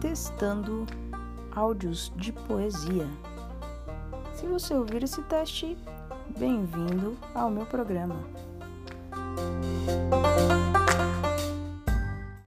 testando áudios de poesia. Se você ouvir esse teste, bem-vindo ao meu programa.